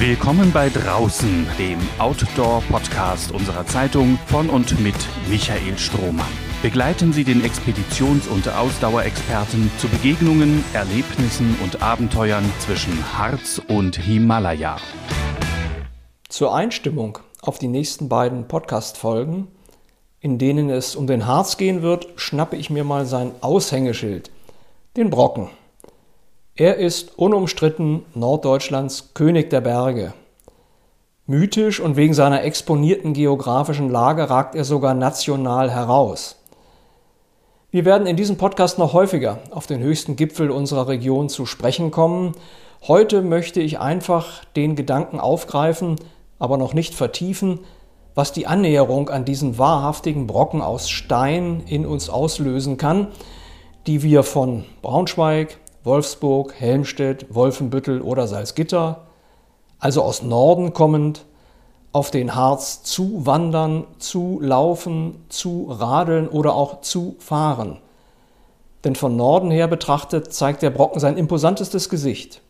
Willkommen bei Draußen, dem Outdoor-Podcast unserer Zeitung von und mit Michael Strohmann. Begleiten Sie den Expeditions- und Ausdauerexperten zu Begegnungen, Erlebnissen und Abenteuern zwischen Harz und Himalaya. Zur Einstimmung auf die nächsten beiden Podcast-Folgen, in denen es um den Harz gehen wird, schnappe ich mir mal sein Aushängeschild, den Brocken. Er ist unumstritten Norddeutschlands König der Berge. Mythisch und wegen seiner exponierten geografischen Lage ragt er sogar national heraus. Wir werden in diesem Podcast noch häufiger auf den höchsten Gipfel unserer Region zu sprechen kommen. Heute möchte ich einfach den Gedanken aufgreifen, aber noch nicht vertiefen, was die Annäherung an diesen wahrhaftigen Brocken aus Stein in uns auslösen kann, die wir von Braunschweig, Wolfsburg, Helmstedt, Wolfenbüttel oder Salzgitter, also aus Norden kommend, auf den Harz zu wandern, zu laufen, zu radeln oder auch zu fahren. Denn von Norden her betrachtet zeigt der Brocken sein imposantestes Gesicht.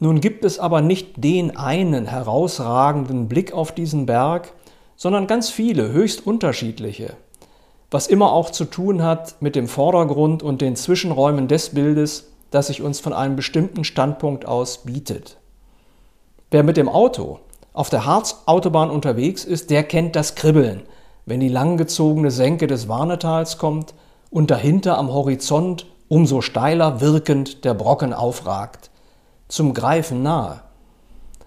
Nun gibt es aber nicht den einen herausragenden Blick auf diesen Berg, sondern ganz viele, höchst unterschiedliche, was immer auch zu tun hat mit dem Vordergrund und den Zwischenräumen des Bildes, das sich uns von einem bestimmten Standpunkt aus bietet. Wer mit dem Auto auf der Harzautobahn unterwegs ist, der kennt das Kribbeln, wenn die langgezogene Senke des Warnetals kommt und dahinter am Horizont umso steiler wirkend der Brocken aufragt, zum Greifen nahe.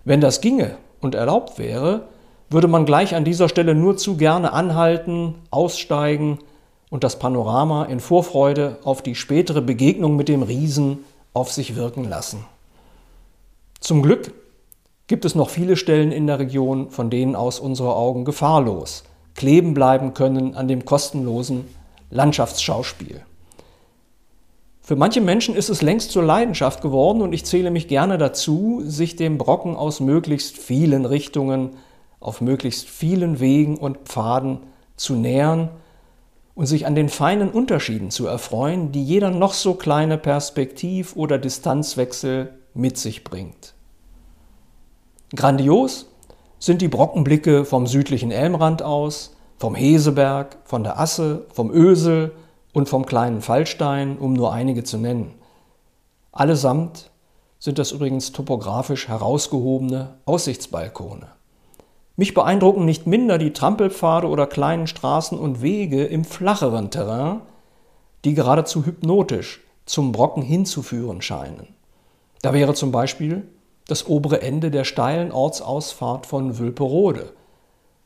Wenn das ginge und erlaubt wäre, würde man gleich an dieser Stelle nur zu gerne anhalten, aussteigen und das Panorama in Vorfreude auf die spätere Begegnung mit dem Riesen auf sich wirken lassen. Zum Glück gibt es noch viele Stellen in der Region, von denen aus unsere Augen gefahrlos kleben bleiben können an dem kostenlosen Landschaftsschauspiel. Für manche Menschen ist es längst zur Leidenschaft geworden und ich zähle mich gerne dazu, sich dem Brocken aus möglichst vielen Richtungen, auf möglichst vielen Wegen und Pfaden zu nähern und sich an den feinen Unterschieden zu erfreuen, die jeder noch so kleine Perspektiv- oder Distanzwechsel mit sich bringt. Grandios sind die Brockenblicke vom südlichen Elmrand aus, vom Heseberg, von der Asse, vom Ösel und vom kleinen Fallstein, um nur einige zu nennen. Allesamt sind das übrigens topografisch herausgehobene Aussichtsbalkone. Mich beeindrucken nicht minder die Trampelpfade oder kleinen Straßen und Wege im flacheren Terrain, die geradezu hypnotisch zum Brocken hinzuführen scheinen. Da wäre zum Beispiel das obere Ende der steilen Ortsausfahrt von Wülperode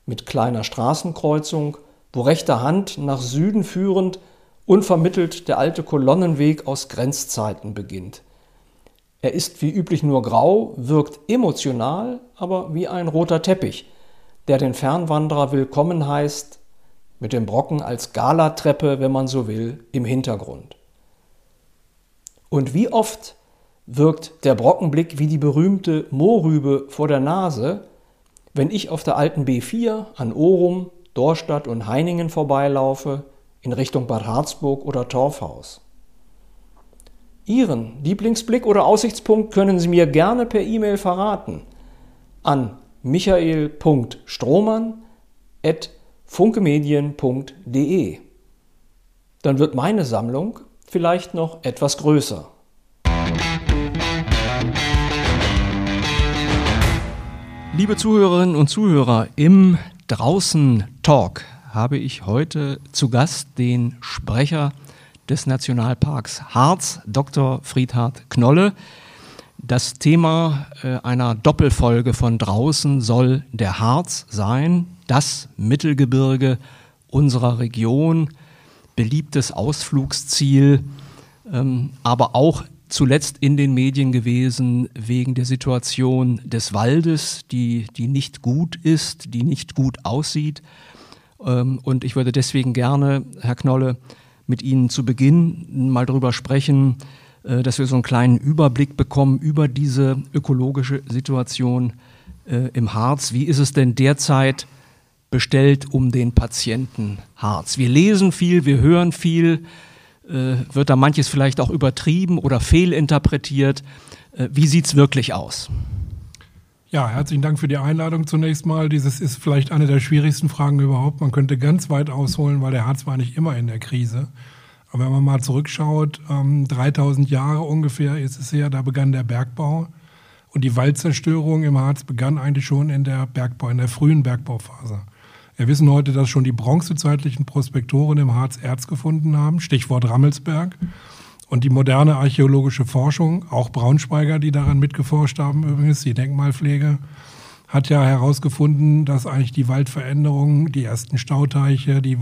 mit kleiner Straßenkreuzung, wo rechter Hand nach Süden führend unvermittelt der alte Kolonnenweg aus Grenzzeiten beginnt. Er ist wie üblich nur grau, wirkt emotional, aber wie ein roter Teppich, der den Fernwanderer willkommen heißt, mit dem Brocken als Galatreppe, wenn man so will, im Hintergrund. Und wie oft wirkt der Brockenblick wie die berühmte Mohrrübe vor der Nase, wenn ich auf der alten B4 an Orum, Dorstadt und Heiningen vorbeilaufe, in Richtung Bad Harzburg oder Torfhaus. Ihren Lieblingsblick oder Aussichtspunkt können Sie mir gerne per E-Mail verraten an michael.strohmann.funkemedien.de. Dann wird meine Sammlung vielleicht noch etwas größer. Liebe Zuhörerinnen und Zuhörer, im Draußen Talk habe ich heute zu Gast den Sprecher des Nationalparks Harz, Dr. Friedhard Knolle. Das Thema äh, einer Doppelfolge von draußen soll der Harz sein, das Mittelgebirge unserer Region, beliebtes Ausflugsziel, ähm, aber auch zuletzt in den Medien gewesen wegen der Situation des Waldes, die, die nicht gut ist, die nicht gut aussieht. Ähm, und ich würde deswegen gerne, Herr Knolle, mit Ihnen zu Beginn mal darüber sprechen, dass wir so einen kleinen Überblick bekommen über diese ökologische Situation äh, im Harz. Wie ist es denn derzeit bestellt um den Patienten Harz? Wir lesen viel, wir hören viel äh, wird da manches vielleicht auch übertrieben oder fehlinterpretiert. Äh, wie sieht es wirklich aus? Ja, herzlichen Dank für die Einladung zunächst mal. Dieses ist vielleicht eine der schwierigsten Fragen überhaupt. Man könnte ganz weit ausholen, weil der Harz war nicht immer in der Krise. Aber wenn man mal zurückschaut, ähm, 3000 Jahre ungefähr ist es her, da begann der Bergbau. Und die Waldzerstörung im Harz begann eigentlich schon in der Bergbau, in der frühen Bergbauphase. Wir wissen heute, dass schon die bronzezeitlichen Prospektoren im Harz Erz gefunden haben, Stichwort Rammelsberg. Und die moderne archäologische Forschung, auch Braunschweiger, die daran mitgeforscht haben, übrigens die Denkmalpflege, hat ja herausgefunden, dass eigentlich die Waldveränderungen, die ersten Stauteiche, die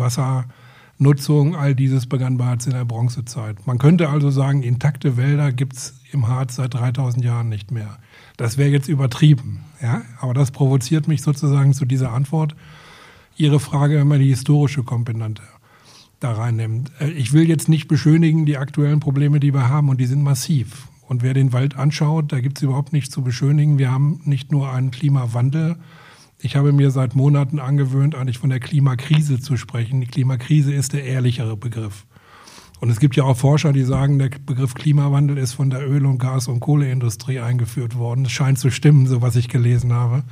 Wassernutzung, all dieses begann bereits in der Bronzezeit. Man könnte also sagen, intakte Wälder gibt's im Harz seit 3000 Jahren nicht mehr. Das wäre jetzt übertrieben, ja, aber das provoziert mich sozusagen zu dieser Antwort. Ihre Frage, wenn man die historische Komponente da reinnimmt. Äh, ich will jetzt nicht beschönigen die aktuellen Probleme, die wir haben, und die sind massiv. Und wer den Wald anschaut, da gibt es überhaupt nichts zu beschönigen. Wir haben nicht nur einen Klimawandel. Ich habe mir seit Monaten angewöhnt, eigentlich von der Klimakrise zu sprechen. Die Klimakrise ist der ehrlichere Begriff. Und es gibt ja auch Forscher, die sagen, der Begriff Klimawandel ist von der Öl- und Gas- und Kohleindustrie eingeführt worden. Das scheint zu stimmen, so was ich gelesen habe.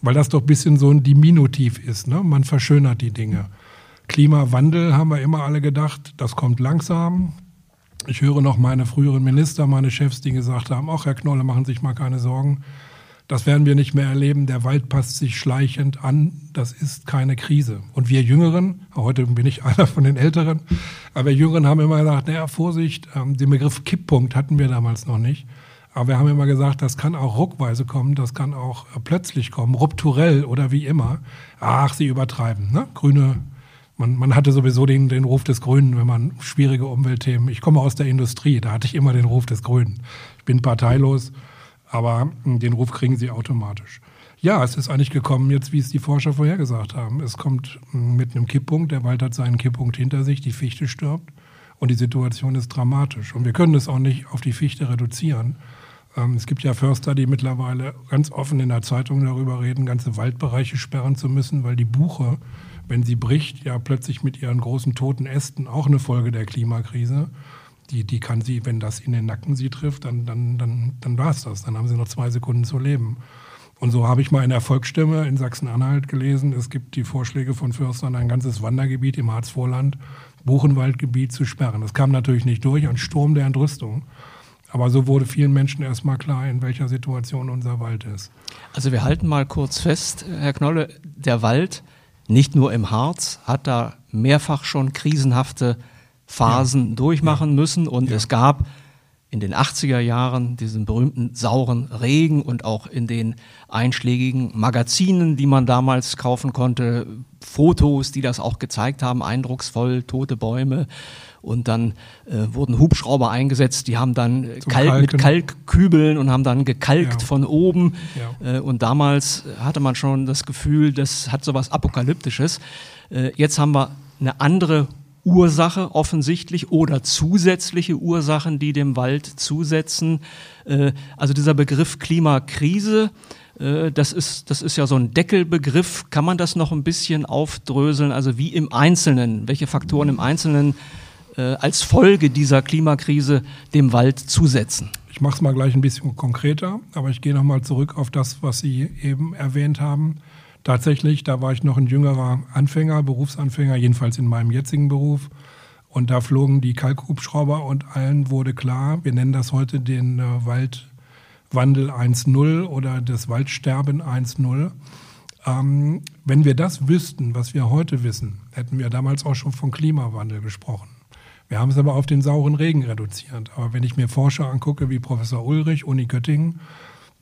Weil das doch ein bisschen so ein Diminutiv ist. Ne? Man verschönert die Dinge. Klimawandel haben wir immer alle gedacht, das kommt langsam. Ich höre noch meine früheren Minister, meine Chefs, die gesagt haben, ach Herr Knolle, machen Sie sich mal keine Sorgen. Das werden wir nicht mehr erleben. Der Wald passt sich schleichend an. Das ist keine Krise. Und wir Jüngeren, heute bin ich einer von den Älteren, aber wir Jüngeren haben immer gesagt, naja, Vorsicht, ähm, den Begriff Kipppunkt hatten wir damals noch nicht. Aber wir haben immer gesagt, das kann auch ruckweise kommen, das kann auch plötzlich kommen, rupturell oder wie immer. Ach, Sie übertreiben. Ne? Grüne man, man hatte sowieso den, den Ruf des Grünen, wenn man schwierige Umweltthemen. Ich komme aus der Industrie, da hatte ich immer den Ruf des Grünen. Ich bin parteilos, aber hm, den Ruf kriegen sie automatisch. Ja, es ist eigentlich gekommen, jetzt wie es die Forscher vorhergesagt haben. Es kommt hm, mit einem Kipppunkt, der Wald hat seinen Kipppunkt hinter sich, die Fichte stirbt und die Situation ist dramatisch. Und wir können es auch nicht auf die Fichte reduzieren. Ähm, es gibt ja Förster, die mittlerweile ganz offen in der Zeitung darüber reden, ganze Waldbereiche sperren zu müssen, weil die Buche wenn sie bricht, ja plötzlich mit ihren großen toten Ästen auch eine Folge der Klimakrise. Die, die kann sie, wenn das in den Nacken sie trifft, dann, dann, dann, dann war es das. Dann haben sie noch zwei Sekunden zu leben. Und so habe ich mal in der Volksstimme in Sachsen-Anhalt gelesen, es gibt die Vorschläge von Förstern, ein ganzes Wandergebiet im Harzvorland, Buchenwaldgebiet zu sperren. Das kam natürlich nicht durch, ein Sturm der Entrüstung. Aber so wurde vielen Menschen erstmal klar, in welcher Situation unser Wald ist. Also wir halten mal kurz fest, Herr Knolle, der Wald nicht nur im Harz, hat da mehrfach schon krisenhafte Phasen ja. durchmachen ja. müssen und ja. es gab in den 80er Jahren diesen berühmten sauren Regen und auch in den einschlägigen Magazinen, die man damals kaufen konnte, Fotos, die das auch gezeigt haben, eindrucksvoll, tote Bäume. Und dann äh, wurden Hubschrauber eingesetzt, die haben dann Kalk, mit Kalkkübeln und haben dann gekalkt ja. von oben. Ja. Äh, und damals hatte man schon das Gefühl, das hat sowas Apokalyptisches. Äh, jetzt haben wir eine andere Ursache offensichtlich oder zusätzliche Ursachen, die dem Wald zusetzen. Äh, also dieser Begriff Klimakrise, äh, das ist, das ist ja so ein Deckelbegriff. Kann man das noch ein bisschen aufdröseln? Also wie im Einzelnen, welche Faktoren im Einzelnen äh, als Folge dieser Klimakrise dem Wald zusetzen? Ich mache es mal gleich ein bisschen konkreter, aber ich gehe nochmal zurück auf das, was Sie eben erwähnt haben. Tatsächlich, da war ich noch ein jüngerer Anfänger, Berufsanfänger, jedenfalls in meinem jetzigen Beruf. Und da flogen die Kalkhubschrauber und allen wurde klar, wir nennen das heute den äh, Waldwandel 1.0 oder das Waldsterben 1.0. Ähm, wenn wir das wüssten, was wir heute wissen, hätten wir damals auch schon von Klimawandel gesprochen. Wir haben es aber auf den sauren Regen reduziert. Aber wenn ich mir Forscher angucke, wie Professor Ulrich, Uni Göttingen,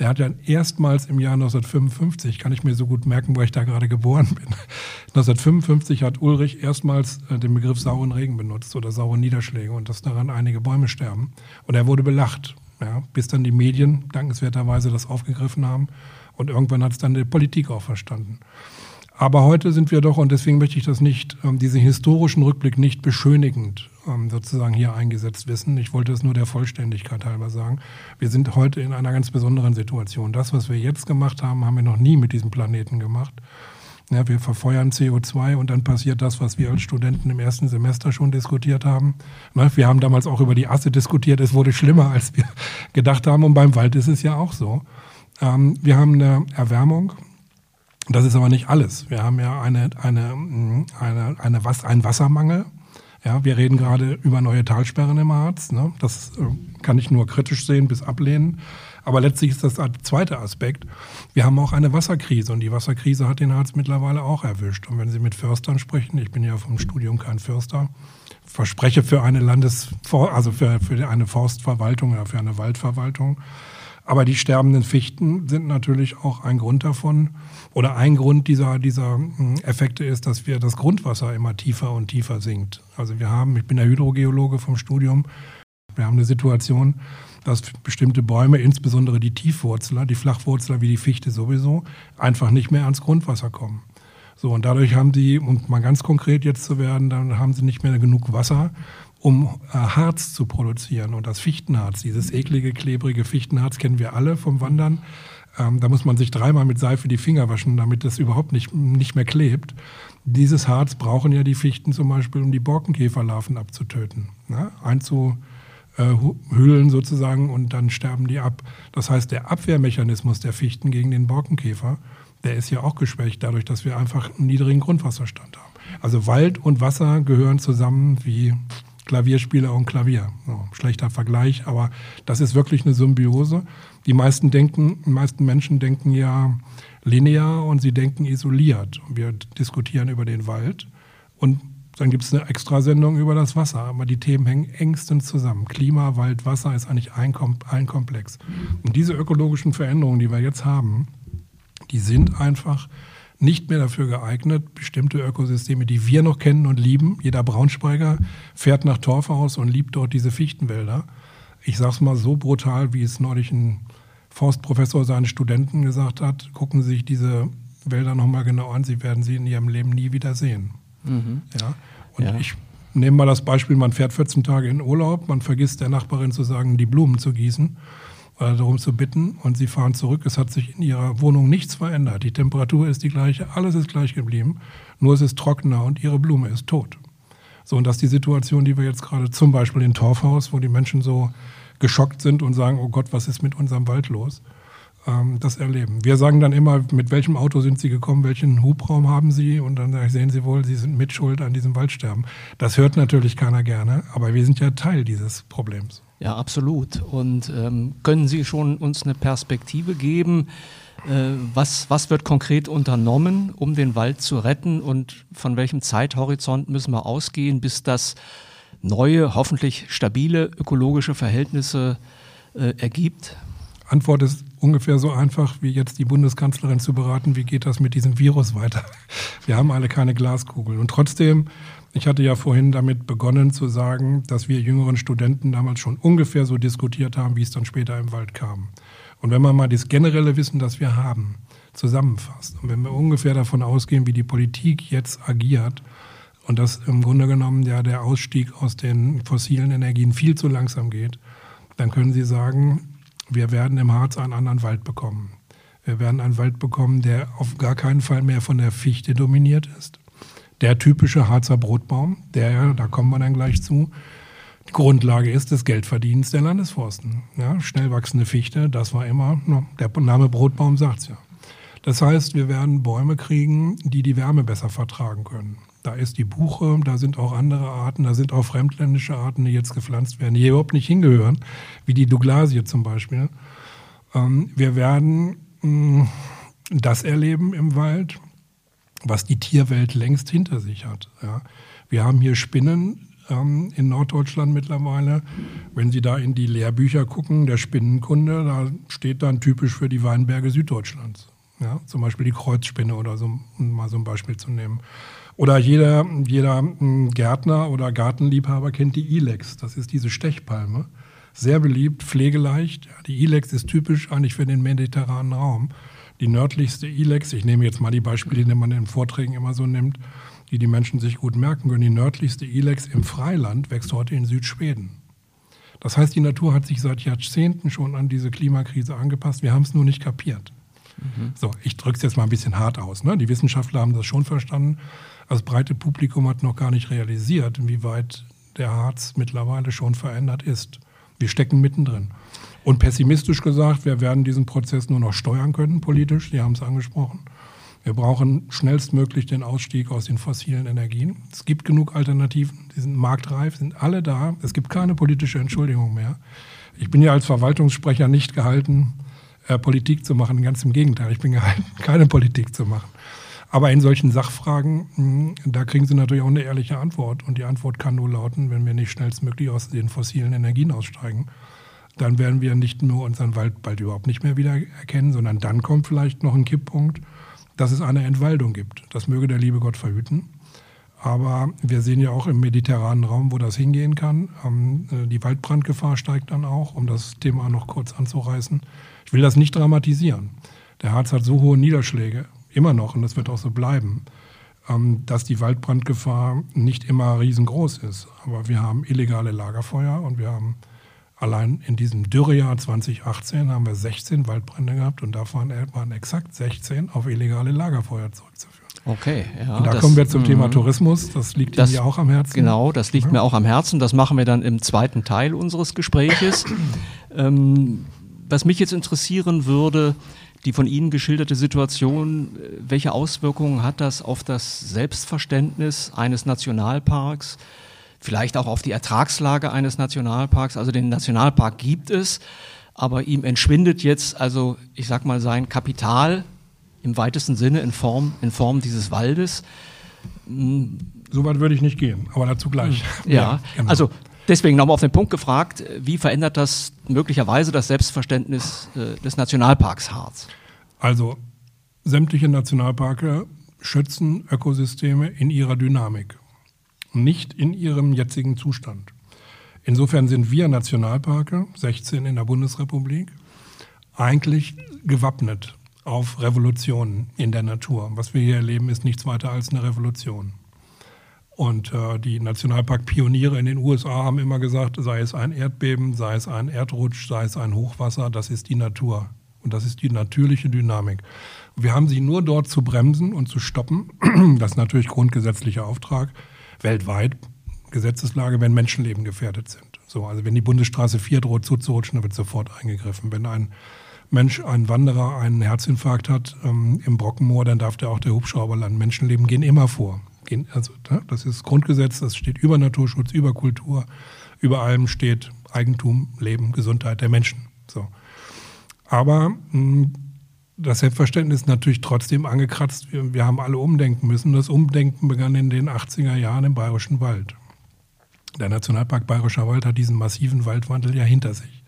der hat ja erstmals im Jahr 1955, kann ich mir so gut merken, weil ich da gerade geboren bin. 1955 hat Ulrich erstmals äh, den Begriff sauren Regen benutzt oder saure Niederschläge und dass daran einige Bäume sterben. Und er wurde belacht, ja, bis dann die Medien dankenswerterweise das aufgegriffen haben. Und irgendwann hat es dann die Politik auch verstanden. Aber heute sind wir doch, und deswegen möchte ich das nicht, ähm, diesen historischen Rückblick nicht beschönigend ähm, sozusagen hier eingesetzt wissen. Ich wollte es nur der Vollständigkeit halber sagen. Wir sind heute in einer ganz besonderen Situation. Das, was wir jetzt gemacht haben, haben wir noch nie mit diesem Planeten gemacht. Ja, wir verfeuern CO2 und dann passiert das, was wir als Studenten im ersten Semester schon diskutiert haben. Wir haben damals auch über die Asse diskutiert. Es wurde schlimmer, als wir gedacht haben. Und beim Wald ist es ja auch so. Ähm, wir haben eine Erwärmung. Das ist aber nicht alles. Wir haben ja eine, eine, eine, eine, was, einen Wassermangel. Ja, wir reden gerade über neue Talsperren im Harz. Ne? Das äh, kann ich nur kritisch sehen bis ablehnen. Aber letztlich ist das der zweite Aspekt. Wir haben auch eine Wasserkrise und die Wasserkrise hat den Harz mittlerweile auch erwischt. Und wenn Sie mit Förstern sprechen, ich bin ja vom Studium kein Förster, verspreche für eine Landes, also für, für eine Forstverwaltung oder für eine Waldverwaltung. Aber die sterbenden Fichten sind natürlich auch ein Grund davon. Oder ein Grund dieser, dieser hm, Effekte ist, dass wir das Grundwasser immer tiefer und tiefer sinkt. Also wir haben, ich bin der Hydrogeologe vom Studium, wir haben eine Situation, dass bestimmte Bäume, insbesondere die Tiefwurzler, die Flachwurzler wie die Fichte sowieso, einfach nicht mehr ans Grundwasser kommen. So, und dadurch haben sie, um mal ganz konkret jetzt zu werden, dann haben sie nicht mehr genug Wasser, um äh, Harz zu produzieren. Und das Fichtenharz, dieses eklige, klebrige Fichtenharz kennen wir alle vom Wandern. Ähm, da muss man sich dreimal mit Seife die Finger waschen, damit das überhaupt nicht, nicht mehr klebt. Dieses Harz brauchen ja die Fichten zum Beispiel, um die Borkenkäferlarven abzutöten. Ne? Einzu, äh, sozusagen und dann sterben die ab. Das heißt, der Abwehrmechanismus der Fichten gegen den Borkenkäfer, der ist ja auch geschwächt dadurch, dass wir einfach einen niedrigen Grundwasserstand haben. Also Wald und Wasser gehören zusammen wie Klavierspieler und Klavier. So, schlechter Vergleich, aber das ist wirklich eine Symbiose. Die meisten denken, die meisten Menschen denken ja linear und sie denken isoliert. Wir diskutieren über den Wald und dann gibt es eine Extrasendung über das Wasser, aber die Themen hängen engstens zusammen. Klima, Wald, Wasser ist eigentlich ein, ein Komplex. Und diese ökologischen Veränderungen, die wir jetzt haben, die sind einfach nicht mehr dafür geeignet, bestimmte Ökosysteme, die wir noch kennen und lieben. Jeder Braunschweiger fährt nach Torfhaus und liebt dort diese Fichtenwälder. Ich sage es mal so brutal, wie es neulich ein Forstprofessor seinen Studenten gesagt hat, gucken Sie sich diese Wälder nochmal genau an, Sie werden sie in Ihrem Leben nie wieder sehen. Mhm. Ja? Und ja. ich nehme mal das Beispiel, man fährt 14 Tage in Urlaub, man vergisst der Nachbarin zu sagen, die Blumen zu gießen darum zu bitten und sie fahren zurück. Es hat sich in ihrer Wohnung nichts verändert. Die Temperatur ist die gleiche, alles ist gleich geblieben, nur es ist trockener und ihre Blume ist tot. So, und das ist die Situation, die wir jetzt gerade zum Beispiel in Torfhaus, wo die Menschen so geschockt sind und sagen, oh Gott, was ist mit unserem Wald los? Ähm, das erleben. Wir sagen dann immer, mit welchem Auto sind Sie gekommen, welchen Hubraum haben Sie? Und dann sehen Sie wohl, Sie sind mitschuld an diesem Waldsterben. Das hört natürlich keiner gerne, aber wir sind ja Teil dieses Problems. Ja, absolut. Und ähm, können Sie schon uns eine Perspektive geben? Äh, was, was wird konkret unternommen, um den Wald zu retten? Und von welchem Zeithorizont müssen wir ausgehen, bis das neue, hoffentlich stabile ökologische Verhältnisse äh, ergibt? Antwort ist ungefähr so einfach, wie jetzt die Bundeskanzlerin zu beraten, wie geht das mit diesem Virus weiter. Wir haben alle keine Glaskugel. Und trotzdem, ich hatte ja vorhin damit begonnen zu sagen, dass wir jüngeren Studenten damals schon ungefähr so diskutiert haben, wie es dann später im Wald kam. Und wenn man mal das generelle Wissen, das wir haben, zusammenfasst und wenn wir ungefähr davon ausgehen, wie die Politik jetzt agiert, und dass im Grunde genommen ja der Ausstieg aus den fossilen Energien viel zu langsam geht, dann können Sie sagen, wir werden im Harz einen anderen Wald bekommen. Wir werden einen Wald bekommen, der auf gar keinen Fall mehr von der Fichte dominiert ist. Der typische Harzer Brotbaum, der, da kommen wir dann gleich zu, die Grundlage ist des Geldverdienens der Landesforsten. Ja, schnell wachsende Fichte, das war immer, der Name Brotbaum sagt es ja. Das heißt, wir werden Bäume kriegen, die die Wärme besser vertragen können. Da ist die Buche, da sind auch andere Arten, da sind auch fremdländische Arten, die jetzt gepflanzt werden, die hier überhaupt nicht hingehören, wie die Douglasie zum Beispiel. Ähm, wir werden mm, das erleben im Wald, was die Tierwelt längst hinter sich hat. Wir haben hier Spinnen ähm, in Norddeutschland mittlerweile. Wenn Sie da in die Lehrbücher gucken, der Spinnenkunde, da steht dann typisch für die Weinberge Süddeutschlands. Ja, zum Beispiel die Kreuzspinne oder so, um mal so ein Beispiel zu nehmen. Oder jeder, jeder hm, Gärtner oder Gartenliebhaber kennt die Ilex. Das ist diese Stechpalme. Sehr beliebt, pflegeleicht. Die Ilex ist typisch eigentlich für den mediterranen Raum. Die nördlichste Ilex, ich nehme jetzt mal die Beispiele, die man in den Vorträgen immer so nimmt, die die Menschen sich gut merken können. Die nördlichste Ilex im Freiland wächst heute in Südschweden. Das heißt, die Natur hat sich seit Jahrzehnten schon an diese Klimakrise angepasst. Wir haben es nur nicht kapiert. Mhm. So, ich drücke es jetzt mal ein bisschen hart aus. Ne? Die Wissenschaftler haben das schon verstanden. Das breite Publikum hat noch gar nicht realisiert, inwieweit der Harz mittlerweile schon verändert ist. Wir stecken mittendrin. Und pessimistisch gesagt, wir werden diesen Prozess nur noch steuern können, politisch. Sie haben es angesprochen. Wir brauchen schnellstmöglich den Ausstieg aus den fossilen Energien. Es gibt genug Alternativen, die sind marktreif, sind alle da. Es gibt keine politische Entschuldigung mehr. Ich bin ja als Verwaltungssprecher nicht gehalten, äh, Politik zu machen. Ganz im Gegenteil, ich bin gehalten, keine Politik zu machen. Aber in solchen Sachfragen, hm, da kriegen Sie natürlich auch eine ehrliche Antwort. Und die Antwort kann nur lauten, wenn wir nicht schnellstmöglich aus den fossilen Energien aussteigen, dann werden wir nicht nur unseren Wald bald überhaupt nicht mehr wieder erkennen, sondern dann kommt vielleicht noch ein Kipppunkt dass es eine Entwaldung gibt. Das möge der liebe Gott verhüten. Aber wir sehen ja auch im mediterranen Raum, wo das hingehen kann. Ähm, äh, die Waldbrandgefahr steigt dann auch, um das Thema noch kurz anzureißen. Ich will das nicht dramatisieren. Der Harz hat so hohe Niederschläge, immer noch, und das wird auch so bleiben, ähm, dass die Waldbrandgefahr nicht immer riesengroß ist. Aber wir haben illegale Lagerfeuer und wir haben Allein in diesem Dürrejahr 2018 haben wir 16 Waldbrände gehabt und davon waren exakt 16 auf illegale Lagerfeuer zurückzuführen. Okay, ja. Und da das, kommen wir zum Thema mhm. Tourismus. Das liegt das, Ihnen ja auch am Herzen. Genau, das liegt ja. mir auch am Herzen. Das machen wir dann im zweiten Teil unseres Gespräches. ähm, was mich jetzt interessieren würde, die von Ihnen geschilderte Situation, welche Auswirkungen hat das auf das Selbstverständnis eines Nationalparks? vielleicht auch auf die Ertragslage eines Nationalparks. Also den Nationalpark gibt es, aber ihm entschwindet jetzt also, ich sag mal, sein Kapital im weitesten Sinne in Form, in Form dieses Waldes. So weit würde ich nicht gehen, aber dazu gleich. Ja, ja genau. also deswegen nochmal auf den Punkt gefragt, wie verändert das möglicherweise das Selbstverständnis äh, des Nationalparks Harz? Also sämtliche Nationalparke schützen Ökosysteme in ihrer Dynamik nicht in ihrem jetzigen Zustand. Insofern sind wir Nationalparke, 16 in der Bundesrepublik, eigentlich gewappnet auf Revolutionen in der Natur. Was wir hier erleben, ist nichts weiter als eine Revolution. Und äh, die Nationalpark-Pioniere in den USA haben immer gesagt, sei es ein Erdbeben, sei es ein Erdrutsch, sei es ein Hochwasser, das ist die Natur. Und das ist die natürliche Dynamik. Wir haben sie nur dort zu bremsen und zu stoppen. Das ist natürlich grundgesetzlicher Auftrag weltweit Gesetzeslage, wenn Menschenleben gefährdet sind. So, also wenn die Bundesstraße 4 droht zuzurutschen, dann wird sofort eingegriffen. Wenn ein Mensch, ein Wanderer einen Herzinfarkt hat ähm, im Brockenmoor, dann darf der auch der Hubschrauber landen. Menschenleben gehen immer vor. Also, ne, das ist Grundgesetz, das steht über Naturschutz, über Kultur, über allem steht Eigentum, Leben, Gesundheit der Menschen. So. Aber hm, das Selbstverständnis ist natürlich trotzdem angekratzt. Wir, wir, haben alle umdenken müssen. Das Umdenken begann in den 80er Jahren im Bayerischen Wald. Der Nationalpark Bayerischer Wald hat diesen massiven Waldwandel ja hinter sich.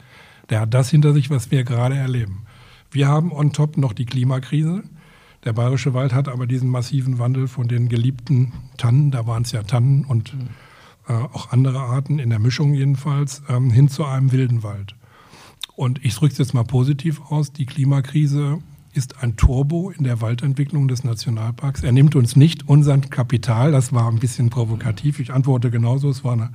Der hat das hinter sich, was wir gerade erleben. Wir haben on top noch die Klimakrise. Der Bayerische Wald hat aber diesen massiven Wandel von den geliebten Tannen, da waren es ja Tannen und äh, auch andere Arten, in der Mischung jedenfalls, ähm, hin zu einem wilden Wald. Und ich drücke es jetzt mal positiv aus, die Klimakrise ist ein Turbo in der Waldentwicklung des Nationalparks. Er nimmt uns nicht unser Kapital. Das war ein bisschen provokativ. Ich antworte genauso. Es war eine,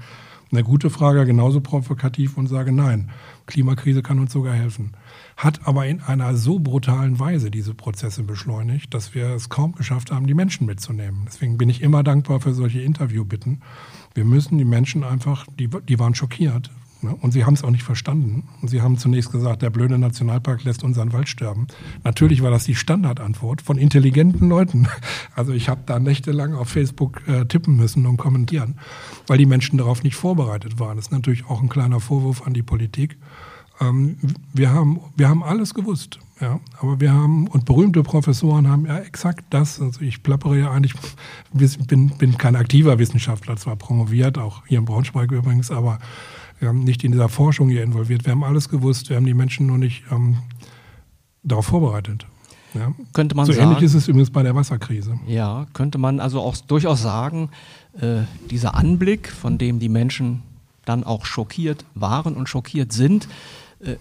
eine gute Frage, genauso provokativ und sage nein. Klimakrise kann uns sogar helfen. Hat aber in einer so brutalen Weise diese Prozesse beschleunigt, dass wir es kaum geschafft haben, die Menschen mitzunehmen. Deswegen bin ich immer dankbar für solche Interviewbitten. Wir müssen die Menschen einfach, die, die waren schockiert? Und sie haben es auch nicht verstanden. Und sie haben zunächst gesagt, der blöde Nationalpark lässt unseren Wald sterben. Natürlich war das die Standardantwort von intelligenten Leuten. Also ich habe da nächtelang auf Facebook äh, tippen müssen und kommentieren, weil die Menschen darauf nicht vorbereitet waren. Das ist natürlich auch ein kleiner Vorwurf an die Politik. Ähm, wir, haben, wir haben alles gewusst. Ja, aber wir haben, und berühmte Professoren haben ja exakt das, also ich plappere ja eigentlich, bin, bin kein aktiver Wissenschaftler, zwar promoviert, auch hier in Braunschweig übrigens, aber wir haben nicht in dieser Forschung hier involviert. Wir haben alles gewusst. Wir haben die Menschen nur nicht ähm, darauf vorbereitet. Ja. Könnte man so sagen, ähnlich ist es übrigens bei der Wasserkrise. Ja, könnte man also auch durchaus sagen, äh, dieser Anblick, von dem die Menschen dann auch schockiert waren und schockiert sind, äh,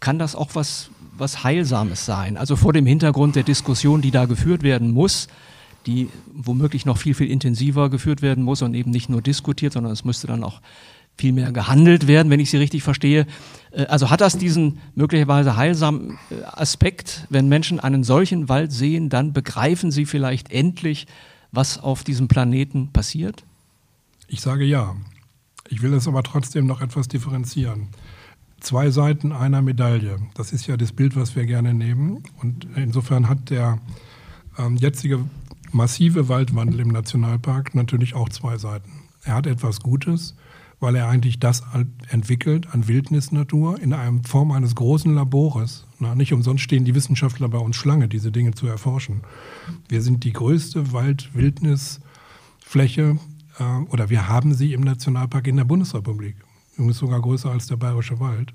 kann das auch was, was Heilsames sein. Also vor dem Hintergrund der Diskussion, die da geführt werden muss, die womöglich noch viel, viel intensiver geführt werden muss und eben nicht nur diskutiert, sondern es müsste dann auch viel mehr gehandelt werden, wenn ich Sie richtig verstehe. Äh, also hat das diesen möglicherweise heilsamen äh, Aspekt, wenn Menschen einen solchen Wald sehen, dann begreifen sie vielleicht endlich, was auf diesem Planeten passiert? Ich sage ja. Ich will es aber trotzdem noch etwas differenzieren. zwei Seiten einer Medaille. Das ist ja das Bild, was wir gerne nehmen. Und insofern hat der ähm, jetzige massive Waldwandel im Nationalpark natürlich auch zwei Seiten. Er hat etwas Gutes, weil er eigentlich das entwickelt an Wildnisnatur in einer Form eines großen Labores. Na, nicht umsonst stehen die Wissenschaftler bei uns Schlange, diese Dinge zu erforschen. Wir sind die größte Wald-Wildnisfläche äh, oder wir haben sie im Nationalpark in der Bundesrepublik. Ist sogar größer als der Bayerische Wald.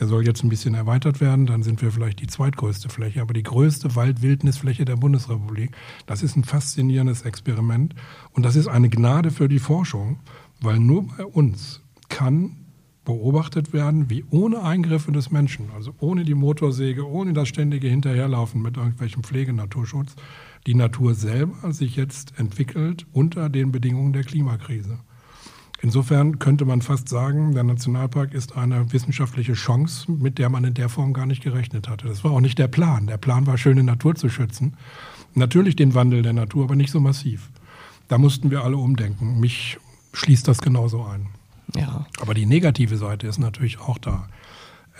Der soll jetzt ein bisschen erweitert werden, dann sind wir vielleicht die zweitgrößte Fläche, aber die größte Waldwildnisfläche der Bundesrepublik. Das ist ein faszinierendes Experiment und das ist eine Gnade für die Forschung, weil nur bei uns kann beobachtet werden, wie ohne Eingriffe des Menschen, also ohne die Motorsäge, ohne das ständige Hinterherlaufen mit irgendwelchem Pflegenaturschutz, die Natur selber sich jetzt entwickelt unter den Bedingungen der Klimakrise. Insofern könnte man fast sagen, der Nationalpark ist eine wissenschaftliche Chance, mit der man in der Form gar nicht gerechnet hatte. Das war auch nicht der Plan. Der Plan war, schöne Natur zu schützen. Natürlich den Wandel der Natur, aber nicht so massiv. Da mussten wir alle umdenken. Mich schließt das genauso ein. Ja. Aber die negative Seite ist natürlich auch da.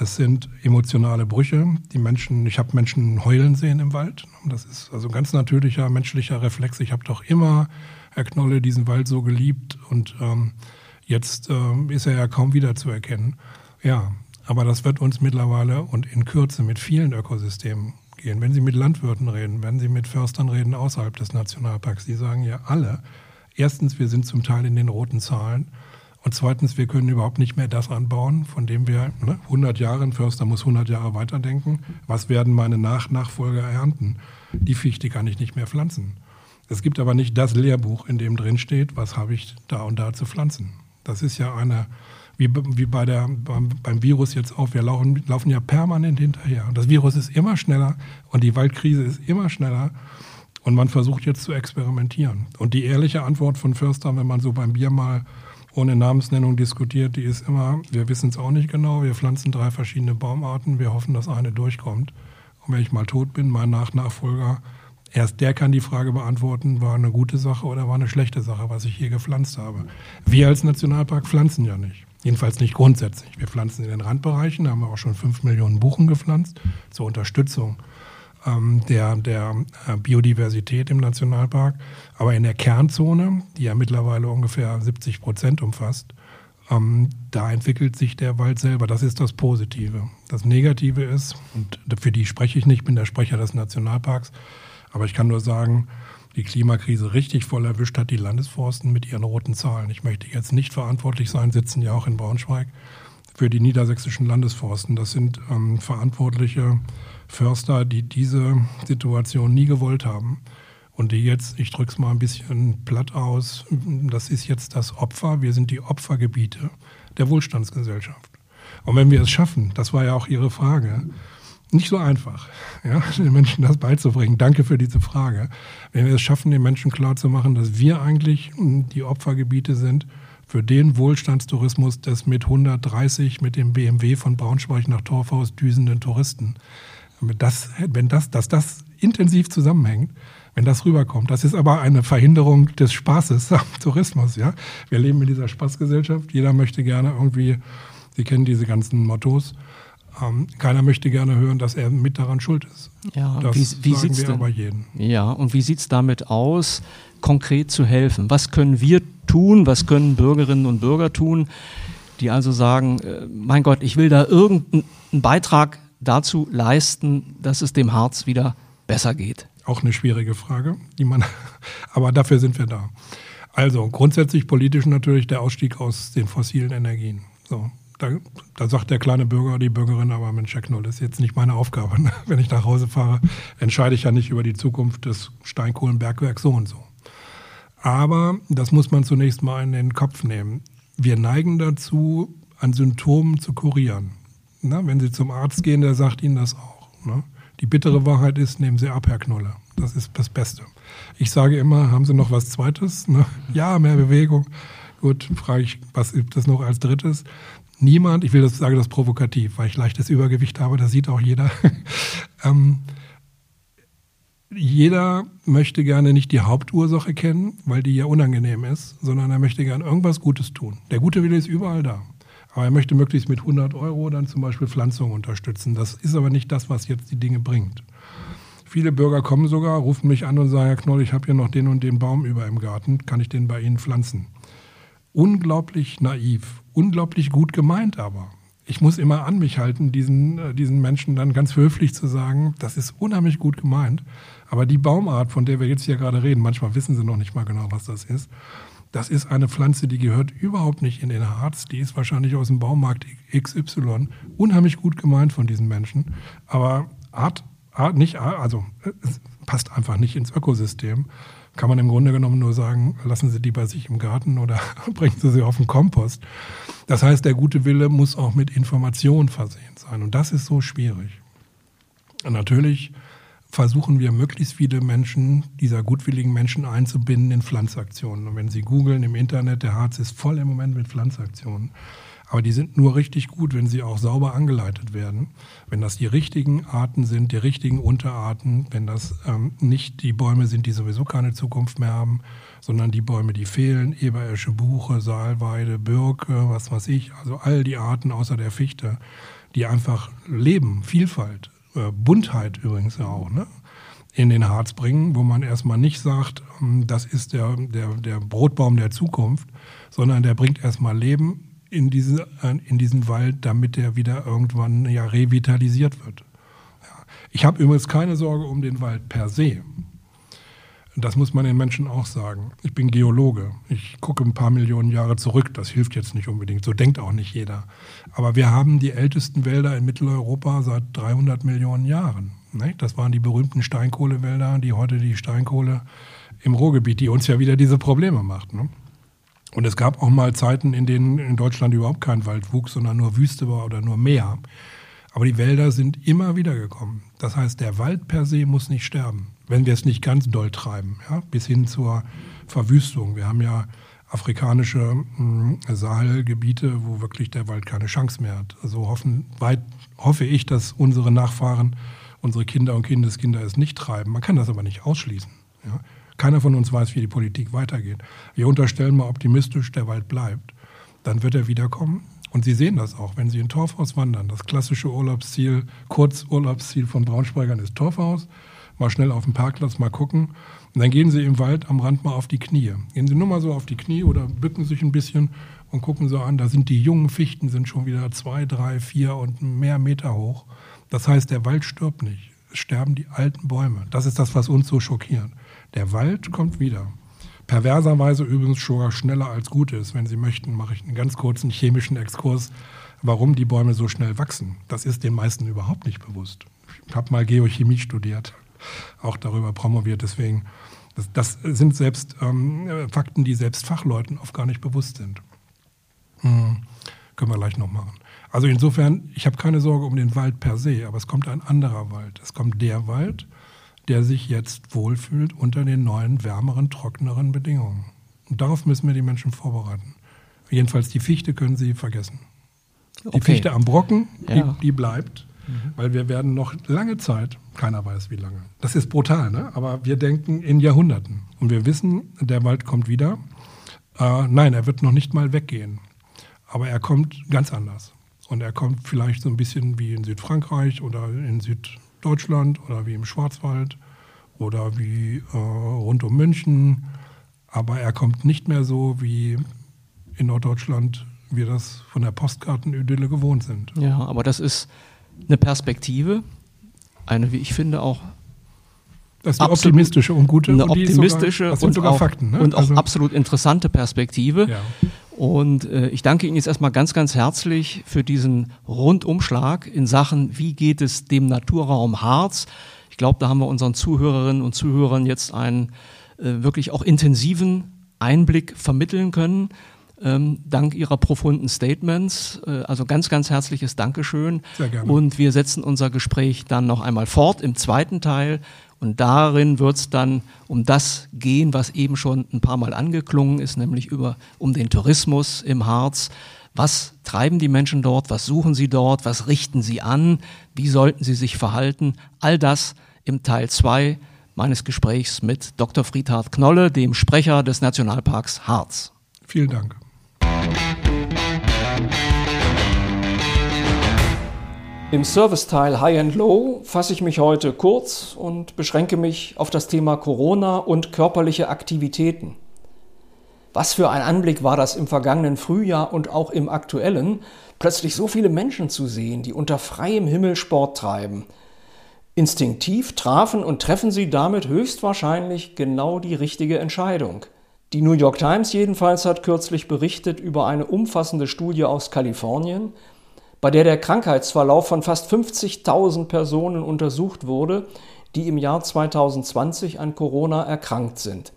Es sind emotionale Brüche. Die Menschen, ich habe Menschen heulen sehen im Wald. Das ist also ein ganz natürlicher menschlicher Reflex. Ich habe doch immer Herr Knolle diesen Wald so geliebt und ähm, jetzt ähm, ist er ja kaum wiederzuerkennen. Ja, aber das wird uns mittlerweile und in Kürze mit vielen Ökosystemen gehen. Wenn Sie mit Landwirten reden, wenn Sie mit Förstern reden außerhalb des Nationalparks, die sagen ja alle, erstens, wir sind zum Teil in den roten Zahlen und zweitens, wir können überhaupt nicht mehr das anbauen, von dem wir ne, 100 Jahre, ein Förster muss 100 Jahre weiterdenken. Was werden meine Nach-Nachfolger ernten? Die Fichte kann ich nicht mehr pflanzen. Es gibt aber nicht das Lehrbuch, in dem drin steht, was habe ich da und da zu pflanzen. Das ist ja eine, wie, wie bei der, beim, beim Virus jetzt auch, wir laufen, laufen ja permanent hinterher. Und das Virus ist immer schneller und die Waldkrise ist immer schneller. Und man versucht jetzt zu experimentieren. Und die ehrliche Antwort von Förster, wenn man so beim Bier mal ohne Namensnennung diskutiert, die ist immer, wir wissen es auch nicht genau, wir pflanzen drei verschiedene Baumarten, wir hoffen, dass eine durchkommt. Und wenn ich mal tot bin, mein Nachnachfolger Erst der kann die Frage beantworten, war eine gute Sache oder war eine schlechte Sache, was ich hier gepflanzt habe. Wir als Nationalpark pflanzen ja nicht. Jedenfalls nicht grundsätzlich. Wir pflanzen in den Randbereichen, da haben wir auch schon fünf Millionen Buchen gepflanzt zur Unterstützung ähm, der, der äh, Biodiversität im Nationalpark. Aber in der Kernzone, die ja mittlerweile ungefähr 70 Prozent umfasst, ähm, da entwickelt sich der Wald selber. Das ist das Positive. Das Negative ist, und für die spreche ich nicht, bin der Sprecher des Nationalparks, aber ich kann nur sagen, die Klimakrise richtig voll erwischt hat die Landesforsten mit ihren roten Zahlen. Ich möchte jetzt nicht verantwortlich sein, sitzen ja auch in Braunschweig, für die niedersächsischen Landesforsten. Das sind ähm, verantwortliche Förster, die diese Situation nie gewollt haben. Und die jetzt, ich drücke es mal ein bisschen platt aus, das ist jetzt das Opfer. Wir sind die Opfergebiete der Wohlstandsgesellschaft. Und wenn wir es schaffen, das war ja auch Ihre Frage, nicht so einfach, ja, den Menschen das beizubringen. Danke für diese Frage. Wenn wir es schaffen, den Menschen klarzumachen, dass wir eigentlich die Opfergebiete sind für den Wohlstandstourismus des mit 130 mit dem BMW von Braunschweig nach Torfhaus düsenden Touristen. Das, wenn das, dass das intensiv zusammenhängt, wenn das rüberkommt. Das ist aber eine Verhinderung des Spaßes am Tourismus. Ja? Wir leben in dieser Spaßgesellschaft. Jeder möchte gerne irgendwie, Sie kennen diese ganzen Mottos, ähm, keiner möchte gerne hören, dass er mit daran schuld ist. Ja, das wie, wie sagen wir denn, aber jeden. Ja, und wie sieht es damit aus, konkret zu helfen? Was können wir tun? Was können Bürgerinnen und Bürger tun, die also sagen, äh, mein Gott, ich will da irgendeinen Beitrag dazu leisten, dass es dem Harz wieder besser geht? Auch eine schwierige Frage, die man, aber dafür sind wir da. Also grundsätzlich politisch natürlich der Ausstieg aus den fossilen Energien. So, da, da, sagt der kleine Bürger, die Bürgerin, aber Mensch, Herr Knoll, das ist jetzt nicht meine Aufgabe. Ne? Wenn ich nach Hause fahre, entscheide ich ja nicht über die Zukunft des Steinkohlenbergwerks so und so. Aber das muss man zunächst mal in den Kopf nehmen. Wir neigen dazu, an Symptomen zu kurieren. Na, wenn Sie zum Arzt gehen, der sagt Ihnen das auch. Ne? Die bittere Wahrheit ist, nehmen Sie ab, Herr Knolle. Das ist das Beste. Ich sage immer, haben Sie noch was Zweites? Ne? Ja, mehr Bewegung. Gut, frage ich, was gibt es noch als Drittes? niemand, ich will das sage das provokativ, weil ich leichtes Übergewicht habe, das sieht auch jeder. ähm, jeder möchte gerne nicht die Hauptursache kennen, weil die ja unangenehm ist, sondern er möchte gerne irgendwas Gutes tun. Der gute Wille ist überall da. Aber er möchte möglichst mit 100 Euro dann zum Beispiel Pflanzungen unterstützen. Das ist aber nicht das, was jetzt die Dinge bringt. Viele Bürger kommen sogar, rufen mich an und sagen, Herr Knoll, ich habe hier noch den und den Baum über im Garten, kann ich den bei Ihnen pflanzen? Unglaublich naiv, unglaublich gut gemeint aber. Ich muss immer an mich halten, diesen, äh, diesen Menschen dann ganz höflich zu sagen, das ist unheimlich gut gemeint, aber die Baumart, von der wir jetzt hier gerade reden, manchmal wissen sie noch nicht mal genau, was das ist, das ist eine Pflanze, die gehört überhaupt nicht in den Harz. Die ist wahrscheinlich aus dem Baumarkt XY. Unheimlich gut gemeint von diesen Menschen. Aber Art, Art nicht, also es passt einfach nicht ins Ökosystem. Kann man im Grunde genommen nur sagen, lassen Sie die bei sich im Garten oder bringen Sie sie auf den Kompost. Das heißt, der gute Wille muss auch mit Information versehen sein. Und das ist so schwierig. Und natürlich versuchen wir möglichst viele Menschen, dieser gutwilligen Menschen einzubinden in Pflanzaktionen. Und wenn Sie googeln im Internet, der Harz ist voll im Moment mit Pflanzaktionen. Aber die sind nur richtig gut, wenn sie auch sauber angeleitet werden. Wenn das die richtigen Arten sind, die richtigen Unterarten, wenn das ähm, nicht die Bäume sind, die sowieso keine Zukunft mehr haben, sondern die Bäume, die fehlen, Eberesche, Buche, Saalweide, Birke, was weiß ich, also all die Arten außer der Fichte, die einfach leben, Vielfalt, äh, Buntheit übrigens ja auch, ne? in den Harz bringen, wo man erstmal nicht sagt, ähm, das ist der, der, der Brotbaum der Zukunft, sondern der bringt erstmal Leben in, diese, äh, in diesen Wald, damit der wieder irgendwann ja revitalisiert wird. Ja. Ich habe übrigens keine Sorge um den Wald per se. Das muss man den Menschen auch sagen. Ich bin Geologe. Ich gucke ein paar Millionen Jahre zurück. Das hilft jetzt nicht unbedingt. So denkt auch nicht jeder. Aber wir haben die ältesten Wälder in Mitteleuropa seit 300 Millionen Jahren. Das waren die berühmten Steinkohlewälder, die heute die Steinkohle im Ruhrgebiet, die uns ja wieder diese Probleme macht. Und es gab auch mal Zeiten, in denen in Deutschland überhaupt kein Wald wuchs, sondern nur Wüste war oder nur Meer. Aber die Wälder sind immer wieder gekommen. Das heißt, der Wald per se muss nicht sterben wenn wir es nicht ganz doll treiben, ja, bis hin zur Verwüstung. Wir haben ja afrikanische mh, hm, Sahelgebiete, wo wirklich der Wald keine Chance mehr hat. Also hoffen, weit, hoffe ich, dass unsere Nachfahren, unsere Kinder und Kindeskinder es nicht treiben. Man kann das aber nicht ausschließen. Ja. Keiner von uns weiß, wie die Politik weitergeht. Wir unterstellen mal optimistisch, der Wald bleibt. Dann wird er wiederkommen. Und Sie sehen das auch, wenn Sie in Torfhaus wandern. Das klassische Urlaubsziel, Kurzurlaubsziel von Braunschweigern ist Torfhaus mal schnell auf den Parkplatz mal gucken. Und dann gehen Sie im Wald am Rand mal auf die Knie. Gehen Sie nur mal so auf die Knie oder bücken sich ein bisschen und gucken so an, da sind die jungen Fichten sind schon wieder zwei, drei, vier und mehr Meter hoch. Das heißt, der Wald stirbt nicht. Es sterben die alten Bäume. Das ist das, was uns so schockiert. Der Wald kommt wieder. Perverserweise übrigens sogar schneller als gut ist. Wenn Sie möchten, mache ich einen ganz kurzen chemischen Exkurs, warum die Bäume so schnell wachsen. Das ist den meisten überhaupt nicht bewusst. Ich habe mal Geochemie studiert auch darüber promoviert. Deswegen, das, das sind selbst ähm, Fakten, die selbst Fachleuten oft gar nicht bewusst sind. Hm, können wir gleich noch machen. Also insofern, ich habe keine Sorge um den Wald per se, aber es kommt ein anderer Wald. Es kommt der Wald, der sich jetzt wohlfühlt unter den neuen, wärmeren, trockeneren Bedingungen. Und darauf müssen wir die Menschen vorbereiten. Jedenfalls die Fichte können Sie vergessen. Die okay. Fichte am Brocken, ja. die, die bleibt. Weil wir werden noch lange Zeit, keiner weiß wie lange. Das ist brutal, ne? aber wir denken in Jahrhunderten. Und wir wissen, der Wald kommt wieder. Äh, nein, er wird noch nicht mal weggehen. Aber er kommt ganz anders. Und er kommt vielleicht so ein bisschen wie in Südfrankreich oder in Süddeutschland oder wie im Schwarzwald oder wie äh, rund um München. Aber er kommt nicht mehr so wie in Norddeutschland wir das von der Postkartenidylle gewohnt sind. Ja, aber das ist eine Perspektive, eine, wie ich finde, auch das ist die optimistische und gute. Eine und optimistische sogar, und, sogar auch, Fakten, ne? und auch also, absolut interessante Perspektive. Ja. Und äh, ich danke Ihnen jetzt erstmal ganz, ganz herzlich für diesen Rundumschlag in Sachen, wie geht es dem Naturraum Harz. Ich glaube, da haben wir unseren Zuhörerinnen und Zuhörern jetzt einen äh, wirklich auch intensiven Einblick vermitteln können ähm, dank Ihrer profunden Statements. Äh, also ganz, ganz herzliches Dankeschön. Sehr gerne. Und wir setzen unser Gespräch dann noch einmal fort im zweiten Teil. Und darin wird es dann um das gehen, was eben schon ein paar Mal angeklungen ist, nämlich über, um den Tourismus im Harz. Was treiben die Menschen dort? Was suchen sie dort? Was richten sie an? Wie sollten sie sich verhalten? All das im Teil 2 meines Gesprächs mit Dr. Friedhard Knolle, dem Sprecher des Nationalparks Harz. Vielen Dank. Im Serviceteil High and Low fasse ich mich heute kurz und beschränke mich auf das Thema Corona und körperliche Aktivitäten. Was für ein Anblick war das im vergangenen Frühjahr und auch im aktuellen, plötzlich so viele Menschen zu sehen, die unter freiem Himmel Sport treiben. Instinktiv trafen und treffen sie damit höchstwahrscheinlich genau die richtige Entscheidung. Die New York Times jedenfalls hat kürzlich berichtet über eine umfassende Studie aus Kalifornien, bei der der Krankheitsverlauf von fast 50.000 Personen untersucht wurde, die im Jahr 2020 an Corona erkrankt sind.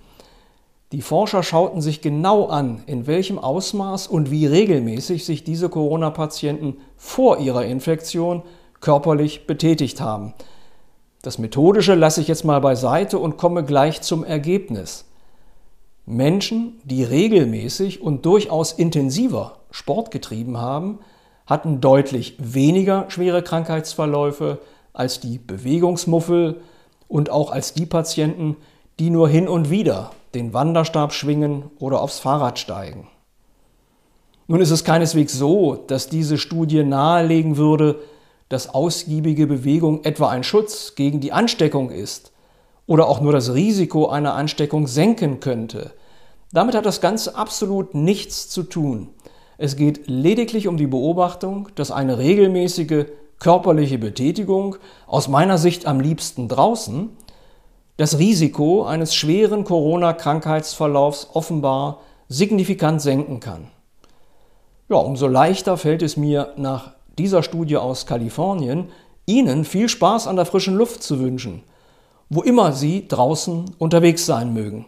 Die Forscher schauten sich genau an, in welchem Ausmaß und wie regelmäßig sich diese Corona-Patienten vor ihrer Infektion körperlich betätigt haben. Das Methodische lasse ich jetzt mal beiseite und komme gleich zum Ergebnis. Menschen, die regelmäßig und durchaus intensiver Sport getrieben haben, hatten deutlich weniger schwere Krankheitsverläufe als die Bewegungsmuffel und auch als die Patienten, die nur hin und wieder den Wanderstab schwingen oder aufs Fahrrad steigen. Nun ist es keineswegs so, dass diese Studie nahelegen würde, dass ausgiebige Bewegung etwa ein Schutz gegen die Ansteckung ist oder auch nur das Risiko einer Ansteckung senken könnte. Damit hat das Ganze absolut nichts zu tun. Es geht lediglich um die Beobachtung, dass eine regelmäßige körperliche Betätigung, aus meiner Sicht am liebsten draußen, das Risiko eines schweren Corona-Krankheitsverlaufs offenbar signifikant senken kann. Ja, umso leichter fällt es mir nach dieser Studie aus Kalifornien, Ihnen viel Spaß an der frischen Luft zu wünschen, wo immer Sie draußen unterwegs sein mögen.